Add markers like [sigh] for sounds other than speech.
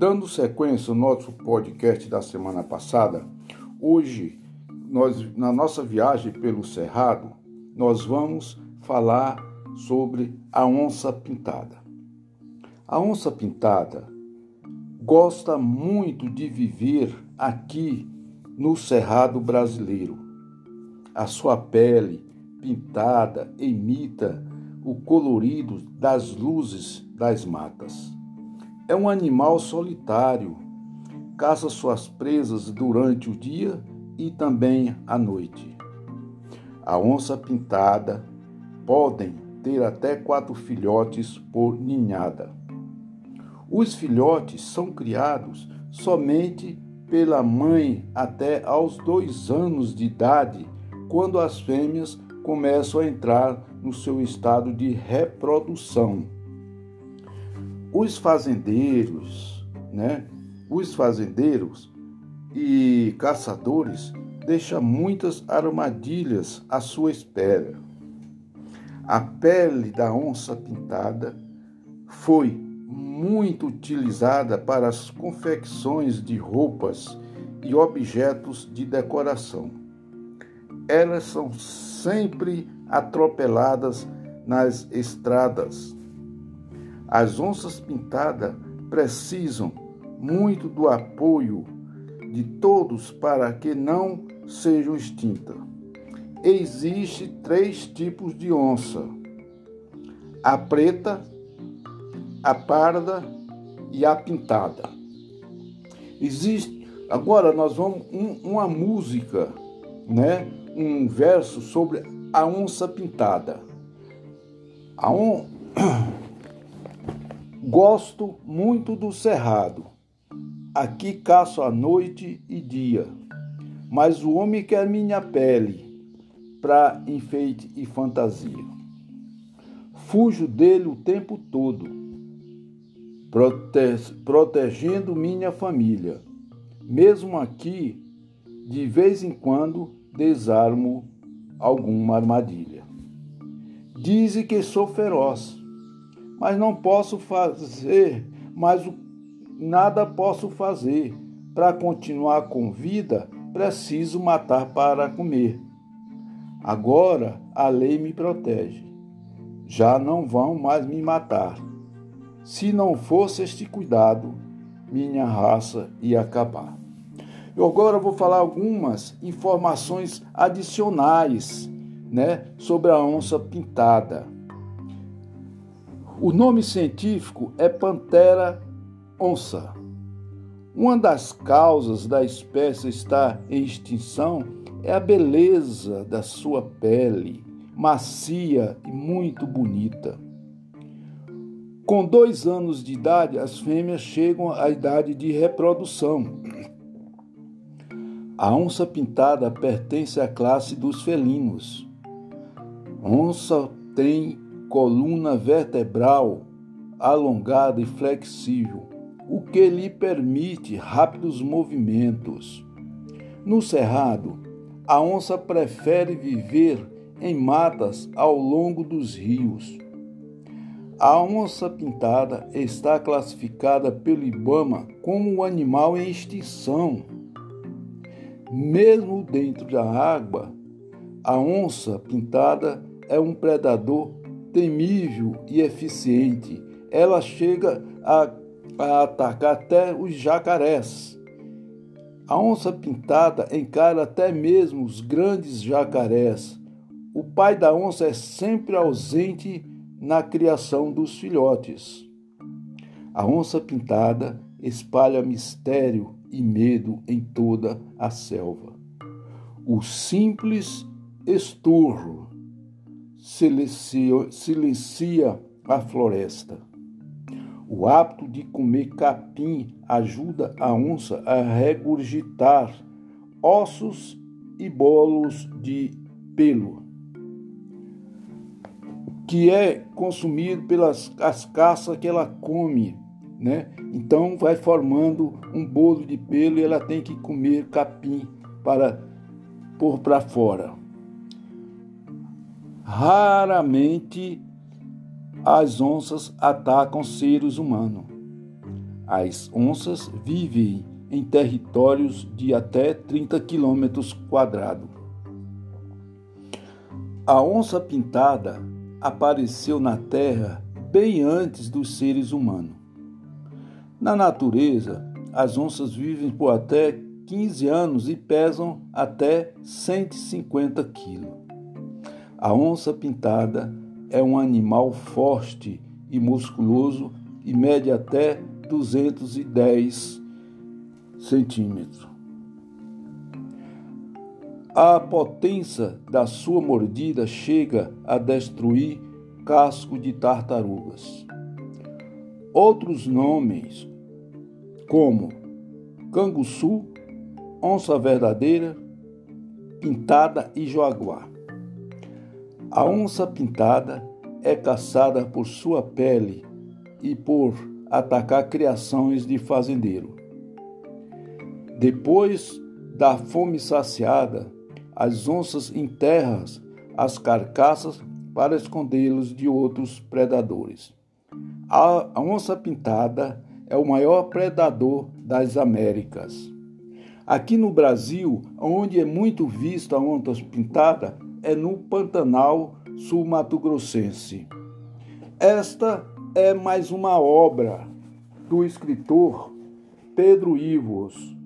Dando sequência ao nosso podcast da semana passada, hoje, nós, na nossa viagem pelo Cerrado, nós vamos falar sobre a onça pintada. A onça pintada gosta muito de viver aqui no Cerrado brasileiro. A sua pele pintada imita o colorido das luzes das matas. É um animal solitário, caça suas presas durante o dia e também à noite. A onça pintada podem ter até quatro filhotes por ninhada. Os filhotes são criados somente pela mãe até aos dois anos de idade, quando as fêmeas começam a entrar no seu estado de reprodução. Os fazendeiros, né? Os fazendeiros e caçadores deixam muitas armadilhas à sua espera. A pele da onça pintada foi muito utilizada para as confecções de roupas e objetos de decoração. Elas são sempre atropeladas nas estradas. As onças pintadas precisam muito do apoio de todos para que não sejam extintas. Existem três tipos de onça: a preta, a parda e a pintada. Existe. Agora nós vamos um, uma música, né? um verso sobre a onça pintada. A on... [clears throat] Gosto muito do cerrado. Aqui caço a noite e dia. Mas o homem quer minha pele para enfeite e fantasia. Fujo dele o tempo todo, prote... protegendo minha família. Mesmo aqui, de vez em quando, desarmo alguma armadilha. Dizem que sou feroz, mas não posso fazer, mas nada posso fazer. Para continuar com vida, preciso matar para comer. Agora a lei me protege. Já não vão mais me matar. Se não fosse este cuidado, minha raça ia acabar. Eu agora vou falar algumas informações adicionais né, sobre a onça pintada. O nome científico é Pantera onça. Uma das causas da espécie estar em extinção é a beleza da sua pele, macia e muito bonita. Com dois anos de idade, as fêmeas chegam à idade de reprodução. A onça pintada pertence à classe dos felinos. Onça tem coluna vertebral alongada e flexível, o que lhe permite rápidos movimentos. No cerrado, a onça prefere viver em matas ao longo dos rios. A onça pintada está classificada pelo IBAMA como um animal em extinção. Mesmo dentro da água, a onça pintada é um predador temível e eficiente. Ela chega a, a atacar até os jacarés. A onça pintada encara até mesmo os grandes jacarés. O pai da onça é sempre ausente na criação dos filhotes. A onça pintada espalha mistério e medo em toda a selva. O simples esturro silencia, silencia a floresta. O hábito de comer capim ajuda a onça a regurgitar ossos e bolos de pelo, que é consumido pelas as caças que ela come né? Então vai formando um bolo de pelo e ela tem que comer capim para pôr para fora. Raramente as onças atacam seres humanos. As onças vivem em territórios de até 30 quilômetros quadrados. A onça pintada apareceu na Terra bem antes dos seres humanos. Na natureza, as onças vivem por até 15 anos e pesam até 150 quilos. A onça pintada é um animal forte e musculoso e mede até 210 centímetros. A potência da sua mordida chega a destruir casco de tartarugas. Outros nomes, como canguçu, onça verdadeira, pintada e jaguar. A onça pintada é caçada por sua pele e por atacar criações de fazendeiro. Depois da fome saciada, as onças enterram as carcaças para escondê-los de outros predadores. A onça pintada é o maior predador das Américas. Aqui no Brasil, onde é muito vista a onça pintada, é no Pantanal sul-mato-grossense. Esta é mais uma obra do escritor Pedro Ivos